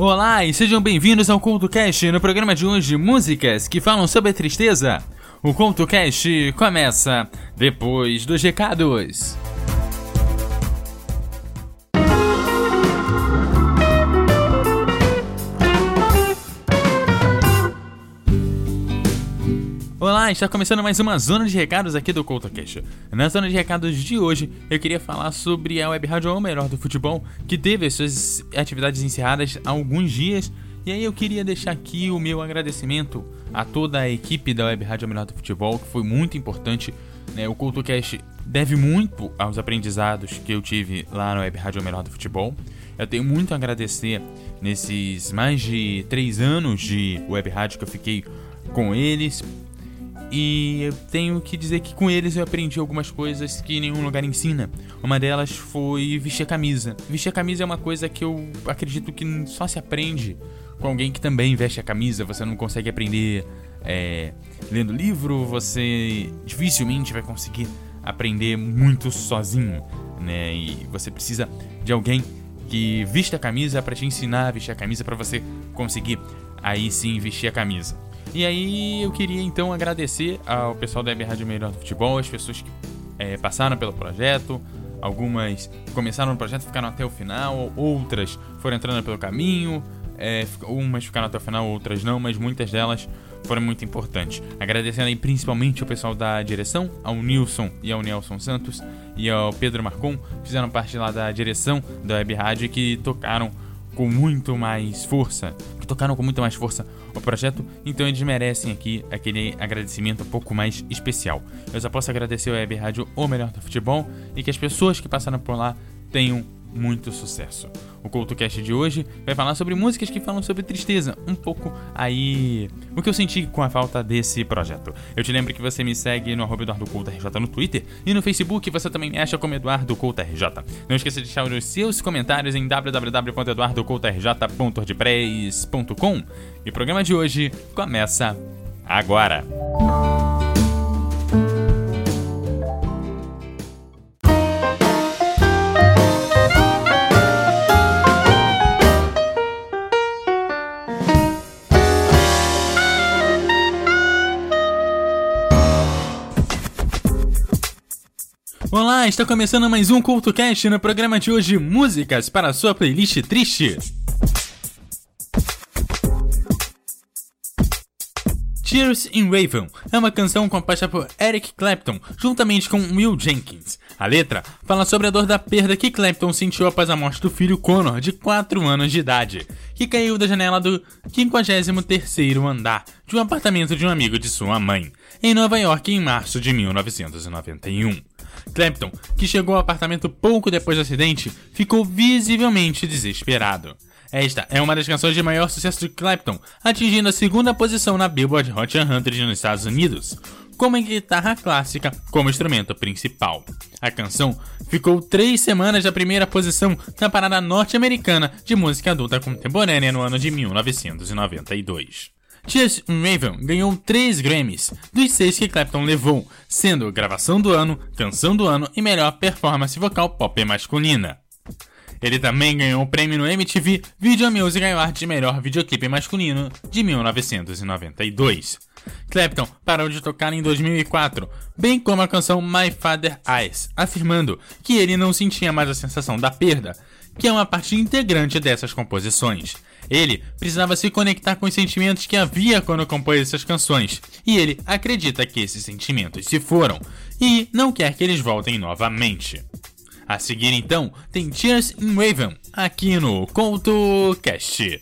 Olá e sejam bem-vindos ao CultoCast, no programa de hoje músicas que falam sobre a tristeza. O CultoCast começa depois dos recados. Olá, está começando mais uma zona de recados aqui do CoutoCast. Na zona de recados de hoje, eu queria falar sobre a Web Rádio Melhor do Futebol, que teve as suas atividades encerradas há alguns dias. E aí eu queria deixar aqui o meu agradecimento a toda a equipe da Web Rádio Melhor do Futebol, que foi muito importante. Né? O CoutoCast deve muito aos aprendizados que eu tive lá na Web Rádio Melhor do Futebol. Eu tenho muito a agradecer nesses mais de três anos de web rádio que eu fiquei com eles, e eu tenho que dizer que com eles eu aprendi algumas coisas que nenhum lugar ensina. Uma delas foi vestir a camisa. Vestir a camisa é uma coisa que eu acredito que só se aprende com alguém que também veste a camisa. Você não consegue aprender é, lendo livro, você dificilmente vai conseguir aprender muito sozinho, né? E você precisa de alguém que vista a camisa para te ensinar a vestir a camisa para você conseguir aí sim vestir a camisa. E aí eu queria então agradecer ao pessoal da Web Rádio Melhor do Futebol, as pessoas que é, passaram pelo projeto, algumas começaram no projeto ficaram até o final, outras foram entrando pelo caminho, é, umas ficaram até o final, outras não, mas muitas delas foram muito importantes. Agradecendo aí principalmente ao pessoal da direção, ao Nilson e ao Nelson Santos e ao Pedro Marcon, fizeram parte lá da direção da Web Rádio que tocaram com muito mais força, que tocaram com muito mais força o projeto, então eles merecem aqui aquele agradecimento um pouco mais especial. Eu só posso agradecer ao Web Rádio O Melhor do Futebol e que as pessoas que passaram por lá tenham muito sucesso. O CoutoCast de hoje vai falar sobre músicas que falam sobre tristeza, um pouco aí o que eu senti com a falta desse projeto. Eu te lembro que você me segue no arroba no Twitter e no Facebook você também me acha como EduardoCoutoRJ. Não esqueça de deixar os seus comentários em www.eduardocoutorj.wordpress.com e o programa de hoje começa agora. Está começando mais um CultoCast no programa de hoje Músicas para sua playlist triste. Tears in Raven é uma canção composta por Eric Clapton juntamente com Will Jenkins. A letra fala sobre a dor da perda que Clapton sentiu após a morte do filho Connor, de 4 anos de idade, que caiu da janela do 53º andar de um apartamento de um amigo de sua mãe, em Nova York em março de 1991. Clapton, que chegou ao apartamento pouco depois do acidente, ficou visivelmente desesperado. Esta é uma das canções de maior sucesso de Clapton, atingindo a segunda posição na Billboard Hot 100 nos Estados Unidos, com uma guitarra clássica como instrumento principal. A canção ficou três semanas na primeira posição na parada norte-americana de música adulta contemporânea no ano de 1992. Just Raven ganhou três Grammys, dos seis que Clapton levou, sendo gravação do ano, canção do ano e melhor performance vocal pop masculina. Ele também ganhou o prêmio no MTV Video Music Award de melhor videoclipe masculino de 1992. Clapton parou de tocar em 2004, bem como a canção My Father Eyes, afirmando que ele não sentia mais a sensação da perda, que é uma parte integrante dessas composições. Ele precisava se conectar com os sentimentos que havia quando compôs essas canções, e ele acredita que esses sentimentos se foram e não quer que eles voltem novamente. A seguir, então, tem Tears in Raven aqui no CoutoCast.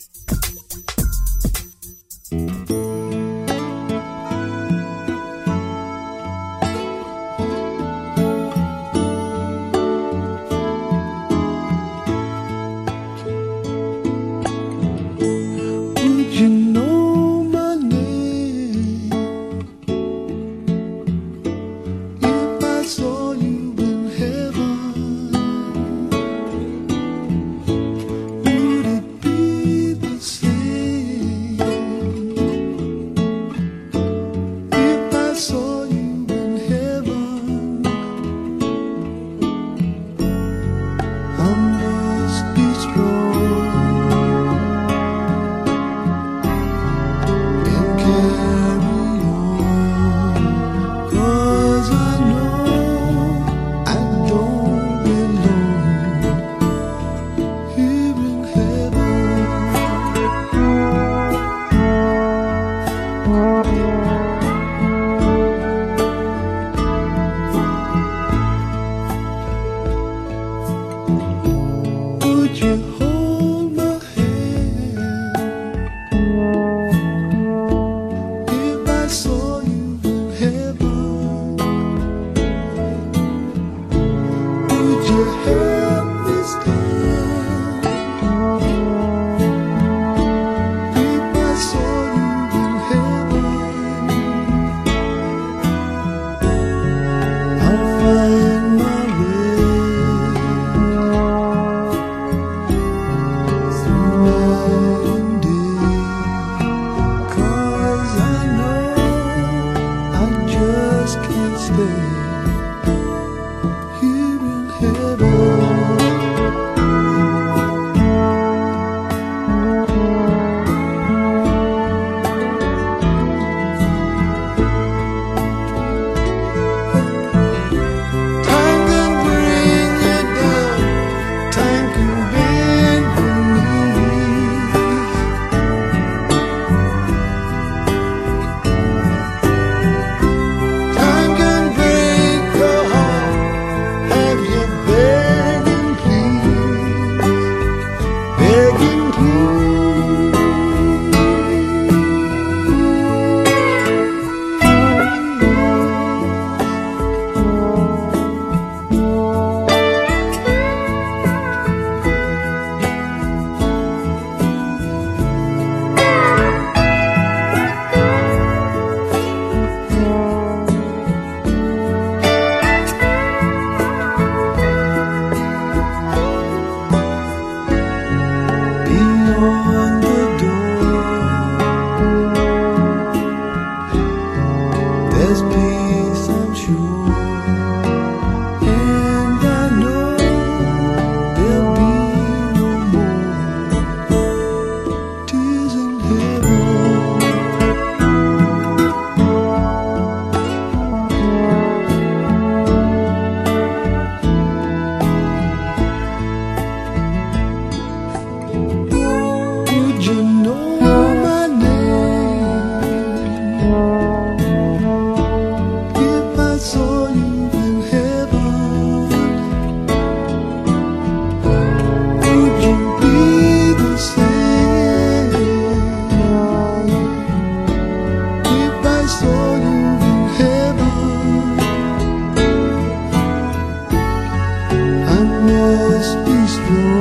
No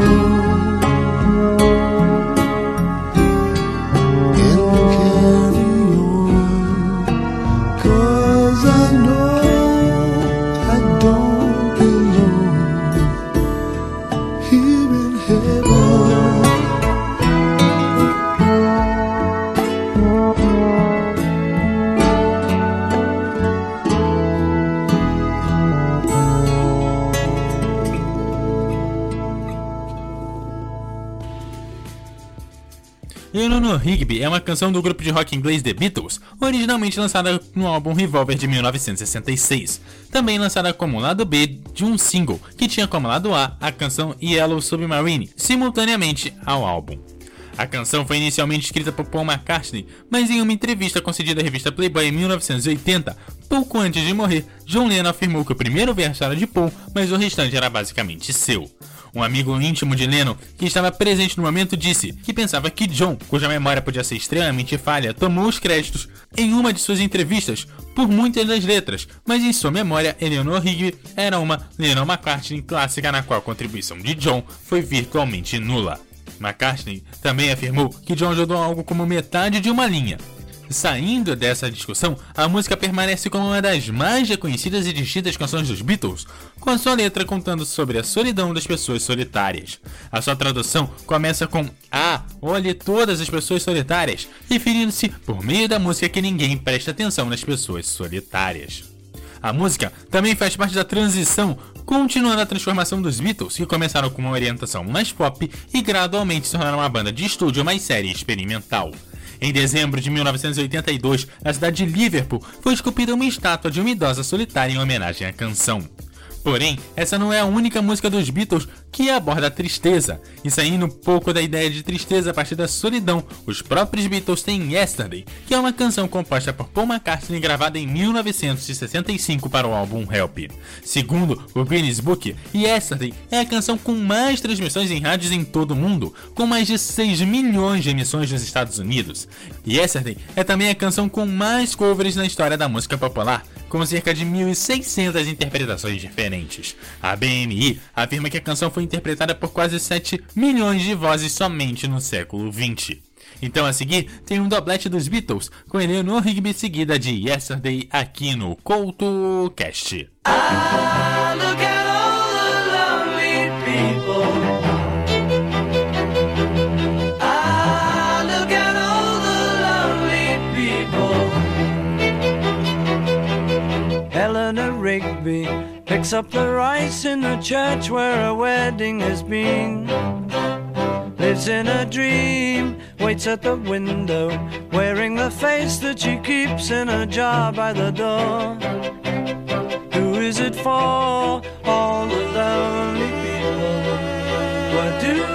Rigby é uma canção do grupo de rock inglês The Beatles, originalmente lançada no álbum Revolver de 1966, também lançada como lado B de um single que tinha como lado A a canção Yellow Submarine, simultaneamente ao álbum. A canção foi inicialmente escrita por Paul McCartney, mas em uma entrevista concedida à revista Playboy em 1980, pouco antes de morrer, John Lennon afirmou que o primeiro verso era de Paul, mas o restante era basicamente seu. Um amigo íntimo de Lennon, que estava presente no momento, disse que pensava que John, cuja memória podia ser extremamente falha, tomou os créditos em uma de suas entrevistas por muitas das letras, mas em sua memória, Eleanor Rigby era uma Lennon McCartney clássica na qual a contribuição de John foi virtualmente nula. McCartney também afirmou que John ajudou algo como metade de uma linha, Saindo dessa discussão, a música permanece como uma das mais reconhecidas e distintas canções dos Beatles, com sua letra contando sobre a solidão das pessoas solitárias. A sua tradução começa com Ah, olhe todas as pessoas solitárias, referindo-se por meio da música que ninguém presta atenção nas pessoas solitárias. A música também faz parte da transição, continuando a transformação dos Beatles, que começaram com uma orientação mais pop e gradualmente se tornaram uma banda de estúdio mais séria e experimental. Em dezembro de 1982, na cidade de Liverpool, foi esculpida uma estátua de uma idosa solitária em homenagem à canção. Porém, essa não é a única música dos Beatles que aborda a tristeza. E saindo um pouco da ideia de tristeza a partir da solidão, os próprios Beatles têm Yesterday, que é uma canção composta por Paul McCartney gravada em 1965 para o álbum Help. Segundo o Guinness Book, Yesterday é a canção com mais transmissões em rádios em todo o mundo, com mais de 6 milhões de emissões nos Estados Unidos. Yesterday é também a canção com mais covers na história da música popular, com cerca de 1.600 interpretações diferentes. A BMI afirma que a canção foi interpretada por quase 7 milhões de vozes somente no século 20. Então a seguir tem um doblete dos Beatles com Eleanor Rigby seguida de Yesterday aqui no CoutoCast. Ah, picks up the rice in the church where a wedding has been. Lives in a dream, waits at the window, wearing the face that she keeps in a jar by the door. Who is it for? All the lonely people. Where do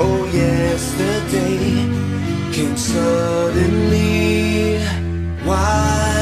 Oh, yesterday came suddenly. Why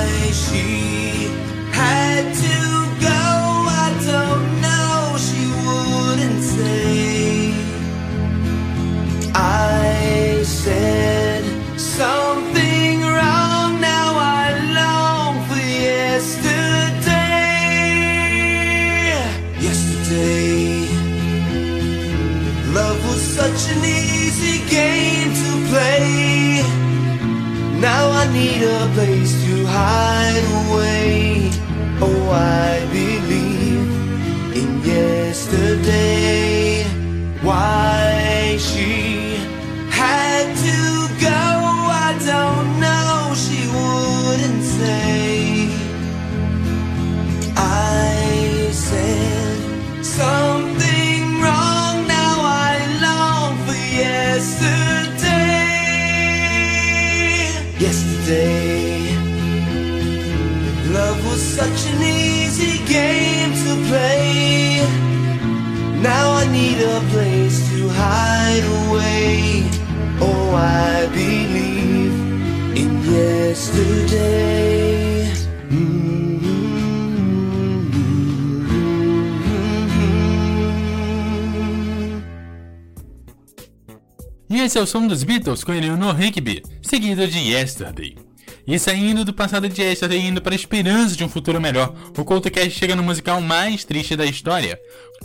I need a place to hide away. Oh, I believe in yesterday. Esse é o som dos Beatles com Eleanor Rigby, seguido de Yesterday. E saindo do passado de Esther e indo para a esperança de um futuro melhor, o CoutoCast chega no musical mais triste da história.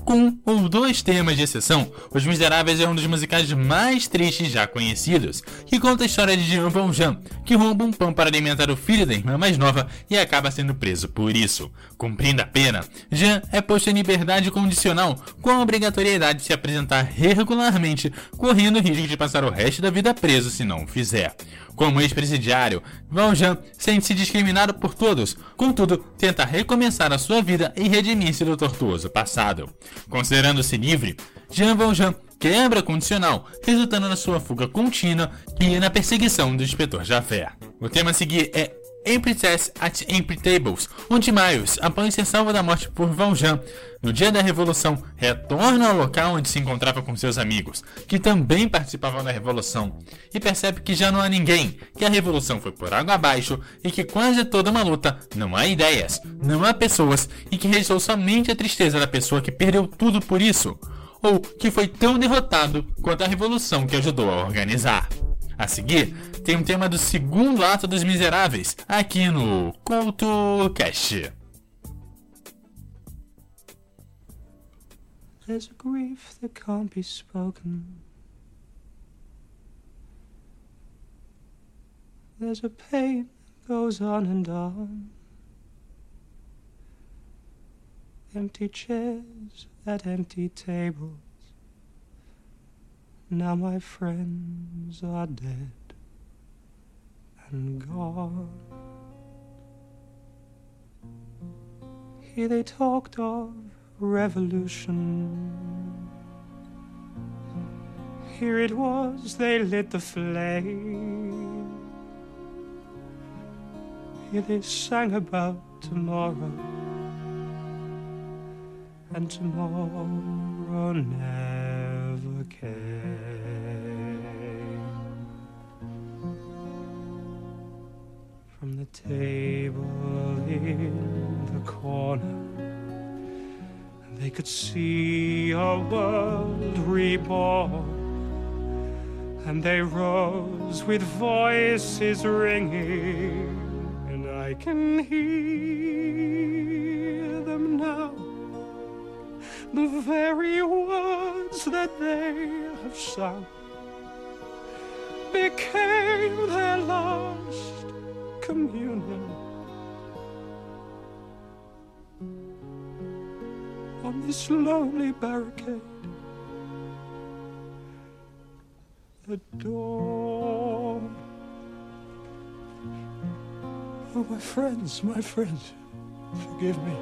Com ou dois temas de exceção, Os Miseráveis é um dos musicais mais tristes já conhecidos, que conta a história de Jean Valjean, que rouba um pão para alimentar o filho da irmã mais nova e acaba sendo preso por isso. Cumprindo a pena, Jean é posto em liberdade condicional, com a obrigatoriedade de se apresentar regularmente, correndo o risco de passar o resto da vida preso se não o fizer. Como ex-presidiário, Valjean sente-se discriminado por todos, contudo, tenta recomeçar a sua vida e redimir-se do tortuoso passado. Considerando-se livre, Jean Valjean quebra a condicional, resultando na sua fuga contínua e na perseguição do inspetor Javert. O tema a seguir é Empty Test at Empty Tables, onde Miles, após ser salvo da morte por Valjean, no dia da Revolução, retorna ao local onde se encontrava com seus amigos, que também participavam da Revolução, e percebe que já não há ninguém, que a Revolução foi por água abaixo e que quase toda uma luta não há ideias, não há pessoas e que restou somente a tristeza da pessoa que perdeu tudo por isso, ou que foi tão derrotado quanto a Revolução que ajudou a organizar. A seguir, tem um tema do segundo ato dos Miseráveis, aqui no Culto Cast. There's a grief that can't be spoken. There's a pain that goes on and on. Empty chairs at empty tables. Now my friends are dead and gone. Here they talked of revolution. Here it was, they lit the flame. Here they sang about tomorrow, and tomorrow never table in the corner. And they could see a world reborn, and they rose with voices ringing, and I can hear them now. The very words that they have sung became their last communion. on this lonely barricade. The door. Oh, my friends, my friends, forgive me.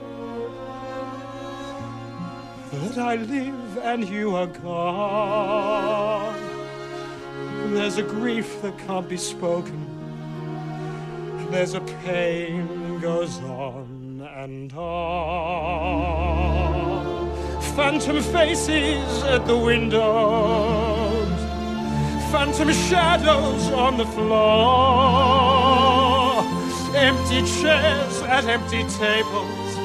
That I live and you are gone. There's a grief that can't be spoken. There's a pain goes on and on. Phantom faces at the windows, phantom shadows on the floor, empty chairs at empty tables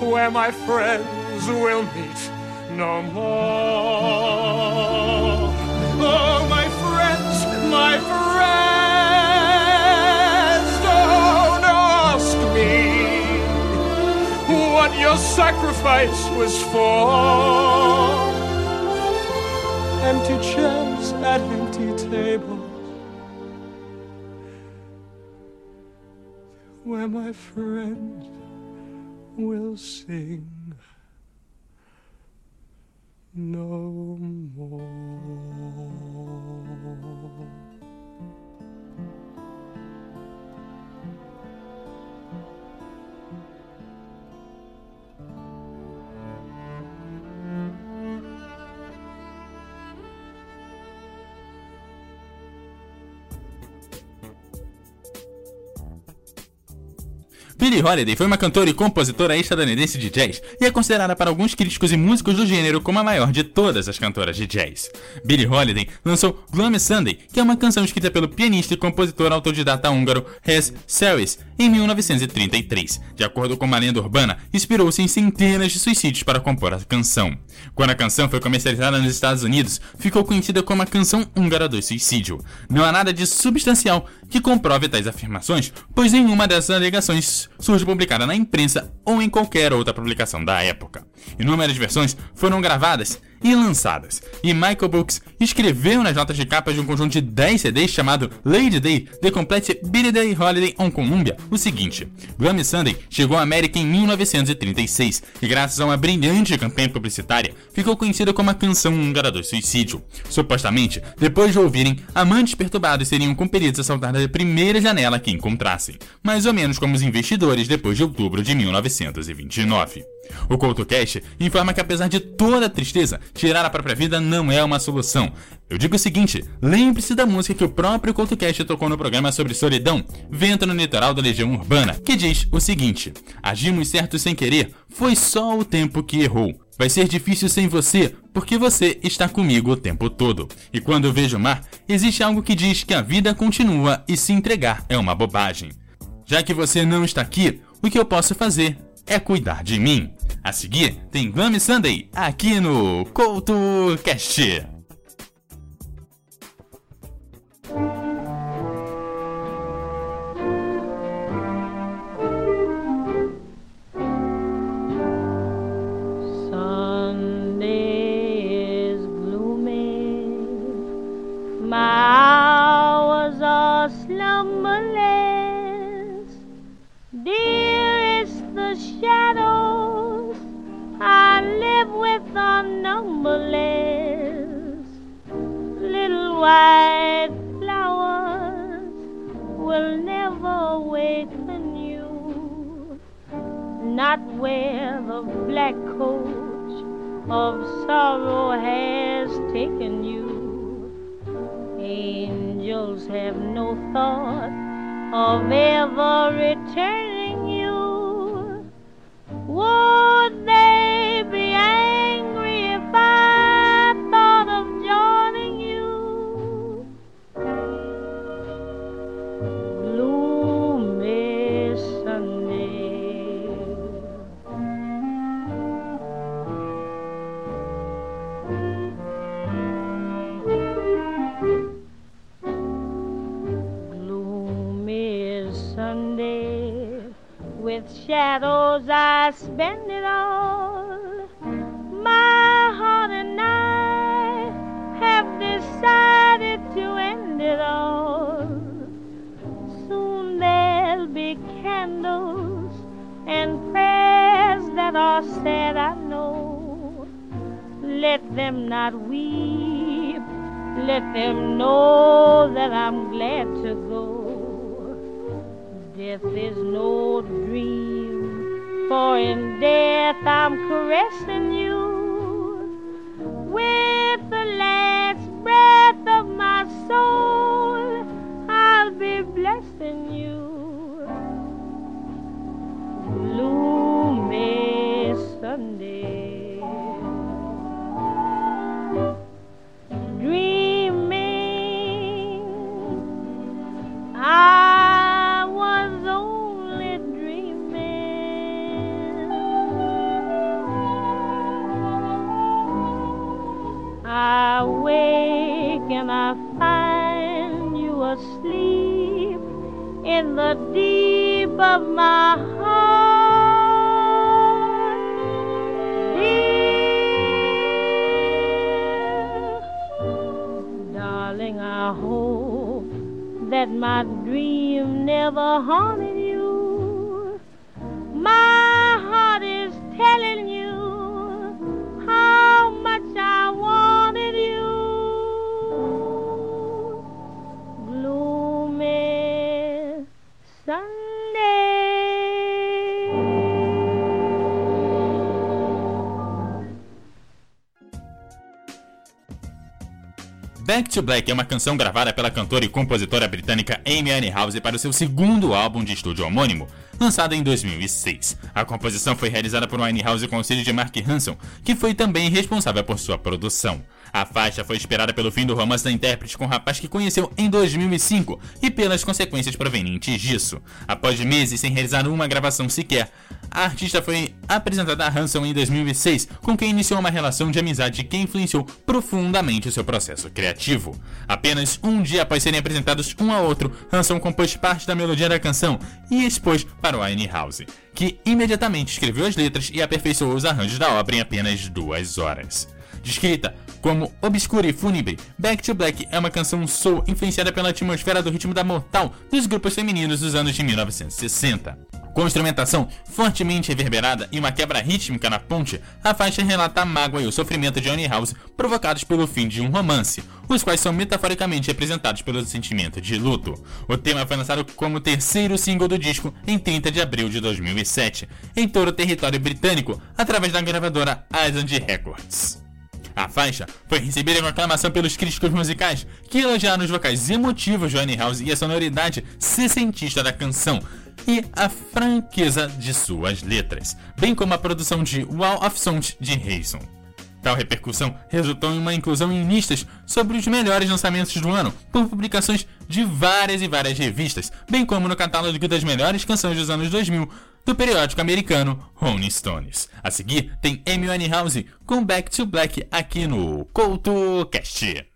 where my friends will meet no more. Your sacrifice was for. Empty chairs at empty tables, where my friends will sing no more. Billie Holiday foi uma cantora e compositora estadunidense de jazz e é considerada para alguns críticos e músicos do gênero como a maior de todas as cantoras de jazz. Billie Holiday lançou Gloomy Sunday, que é uma canção escrita pelo pianista e compositor autodidata húngaro Hes Seris em 1933. De acordo com uma lenda urbana, inspirou-se em centenas de suicídios para compor a canção. Quando a canção foi comercializada nos Estados Unidos, ficou conhecida como a canção húngara do suicídio. Não há nada de substancial que comprove tais afirmações, pois nenhuma dessas alegações surge publicada na imprensa ou em qualquer outra publicação da época. Inúmeras versões foram gravadas e lançadas. E Michael Brooks escreveu nas notas de capa de um conjunto de 10 CDs chamado Lady Day The Complete Billy Day Holiday on Columbia o seguinte: Grammy Sunday chegou à América em 1936 e, graças a uma brilhante campanha publicitária, ficou conhecida como a canção húngara do suicídio. Supostamente, depois de ouvirem, amantes perturbados seriam compelidos a saltar da primeira janela que encontrassem, mais ou menos como os investidores depois de outubro de 1929. O CoutoCast informa que apesar de toda a tristeza, tirar a própria vida não é uma solução. Eu digo o seguinte, lembre-se da música que o próprio CoutoCast tocou no programa sobre solidão, Vento no Litoral da Legião Urbana, que diz o seguinte, agimos certo sem querer, foi só o tempo que errou. Vai ser difícil sem você, porque você está comigo o tempo todo. E quando eu vejo o mar, existe algo que diz que a vida continua e se entregar é uma bobagem. Já que você não está aqui, o que eu posso fazer é cuidar de mim. A seguir, tem Glammy Sunday aqui no CoutoCast. Numberless. Little white flowers will never awaken you. Not where the black coach of sorrow has taken you. Angels have no thought of ever returning shadows I spend it all. My heart and I have decided to end it all. Soon there'll be candles and prayers that are said, I know. Let them not weep, let them know that I'm for in death I'm caressing Back to Black é uma canção gravada pela cantora e compositora britânica Amy Winehouse para o seu segundo álbum de estúdio homônimo, lançado em 2006. A composição foi realizada por Winehouse com auxílio de Mark Hanson, que foi também responsável por sua produção. A faixa foi inspirada pelo fim do romance da intérprete com o rapaz que conheceu em 2005 e pelas consequências provenientes disso. Após meses sem realizar uma gravação sequer, a artista foi apresentada a Hanson em 2006, com quem iniciou uma relação de amizade que influenciou profundamente o seu processo criativo. Apenas um dia após serem apresentados um ao outro, Hanson compôs parte da melodia da canção e expôs para Winehouse, que imediatamente escreveu as letras e aperfeiçoou os arranjos da obra em apenas duas horas. Descrita como obscura e fúnebre, Back to Black é uma canção soul influenciada pela atmosfera do ritmo da Motown dos grupos femininos dos anos de 1960. Com instrumentação fortemente reverberada e uma quebra rítmica na ponte, a faixa relata a mágoa e o sofrimento de Honey House provocados pelo fim de um romance, os quais são metaforicamente representados pelo sentimento de luto. O tema foi lançado como terceiro single do disco em 30 de abril de 2007, em todo o território britânico, através da gravadora Island Records. A faixa foi recebida com aclamação pelos críticos musicais, que elogiaram os vocais emotivos de House e a sonoridade sessentista da canção, e a franqueza de suas letras, bem como a produção de Wall of Sound de Harrison. Tal repercussão resultou em uma inclusão em listas sobre os melhores lançamentos do ano por publicações de várias e várias revistas, bem como no catálogo das melhores canções dos anos 2000 do periódico americano Rolling Stones. A seguir tem Amy Winehouse com Back to Black aqui no CoutoCast.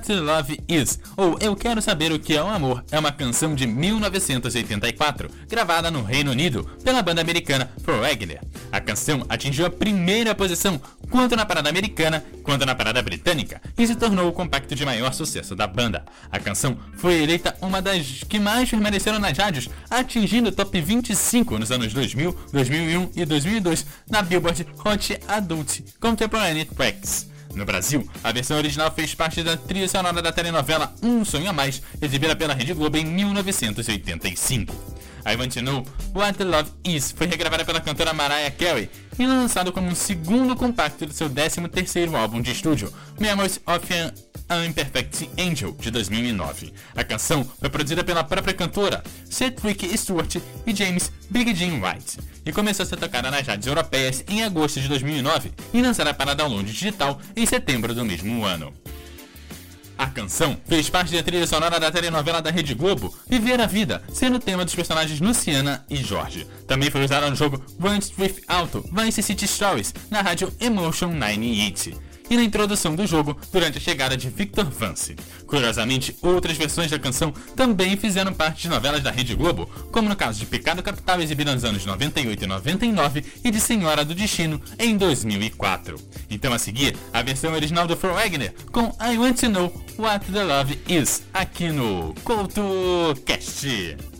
What Love Is, ou Eu Quero Saber o que é o Amor, é uma canção de 1984, gravada no Reino Unido pela banda americana Wagner. A canção atingiu a primeira posição tanto na parada americana quanto na parada britânica e se tornou o compacto de maior sucesso da banda. A canção foi eleita uma das que mais permaneceram nas rádios, atingindo o top 25 nos anos 2000, 2001 e 2002 na Billboard Hot Adult Contemporary Tracks. No Brasil, a versão original fez parte da trilha sonora da telenovela Um Sonho a Mais, exibida pela Rede Globo em 1985. I Want to Know What Love Is foi regravada pela cantora Mariah Carey e lançado como um segundo compacto do seu 13º álbum de estúdio, Memories of an Imperfect Angel, de 2009. A canção foi produzida pela própria cantora, Cedric Stewart e James Big Jim White, e começou a ser tocada nas rádios europeias em agosto de 2009 e lançada para download digital em setembro do mesmo ano. A canção fez parte da trilha sonora da telenovela da Rede Globo Viver a Vida, sendo tema dos personagens Luciana e Jorge. Também foi usada no jogo Run Street Auto Vice City Stories na rádio Emotion 98 e na introdução do jogo durante a chegada de Victor Vance. Curiosamente, outras versões da canção também fizeram parte de novelas da Rede Globo, como no caso de Pecado Capital exibido nos anos 98 e 99 e de Senhora do Destino em 2004. Então a seguir, a versão original do Fro Wagner com I Want to Know What the Love Is aqui no CoutoCast.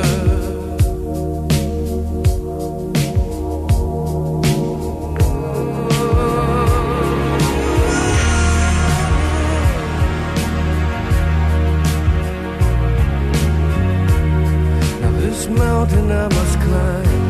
Mountain I must climb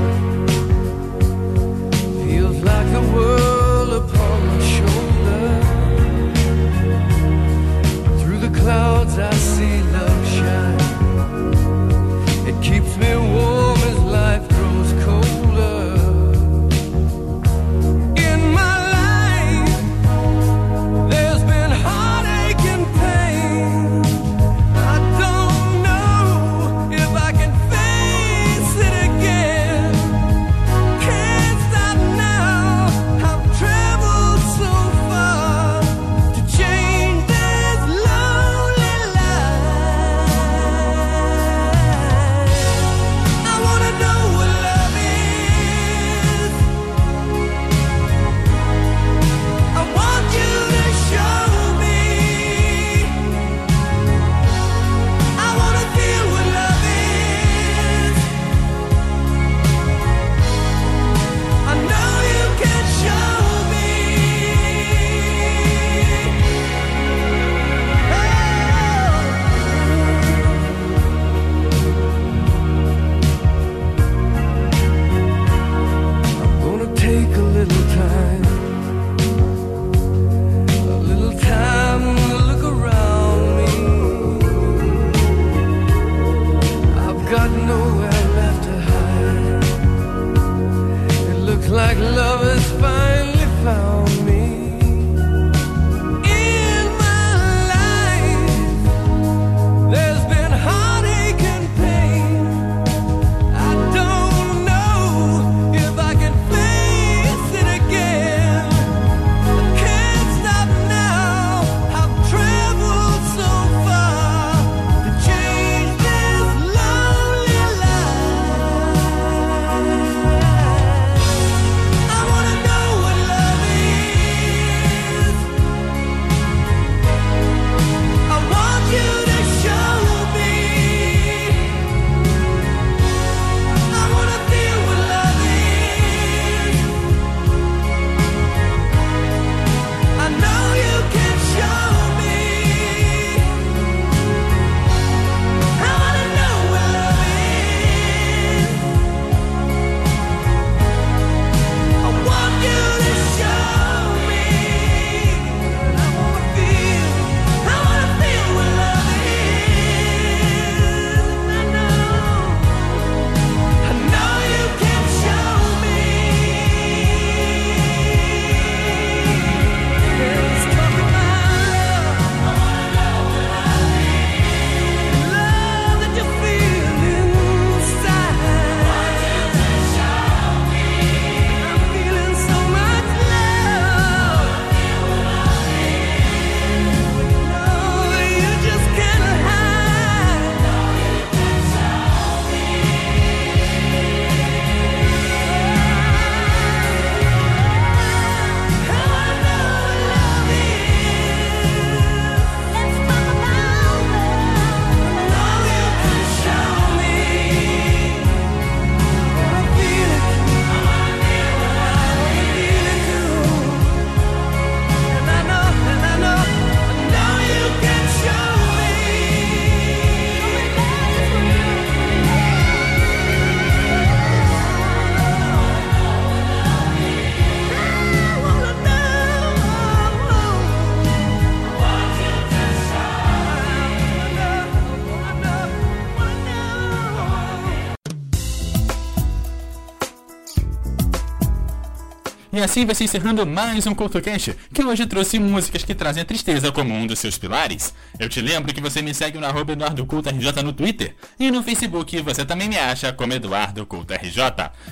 assim vai se encerrando mais um CoutoCast, que hoje trouxe músicas que trazem a tristeza como um dos seus pilares. Eu te lembro que você me segue no arroba EduardoCultoRJ no Twitter e no Facebook você também me acha como EduardoCultoRJ.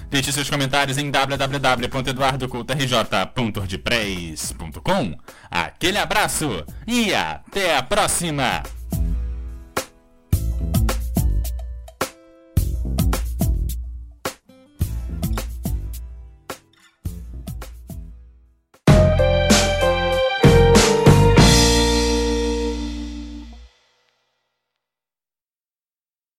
Deixe seus comentários em www.eduardocultorj.wordpress.com. Aquele abraço e até a próxima!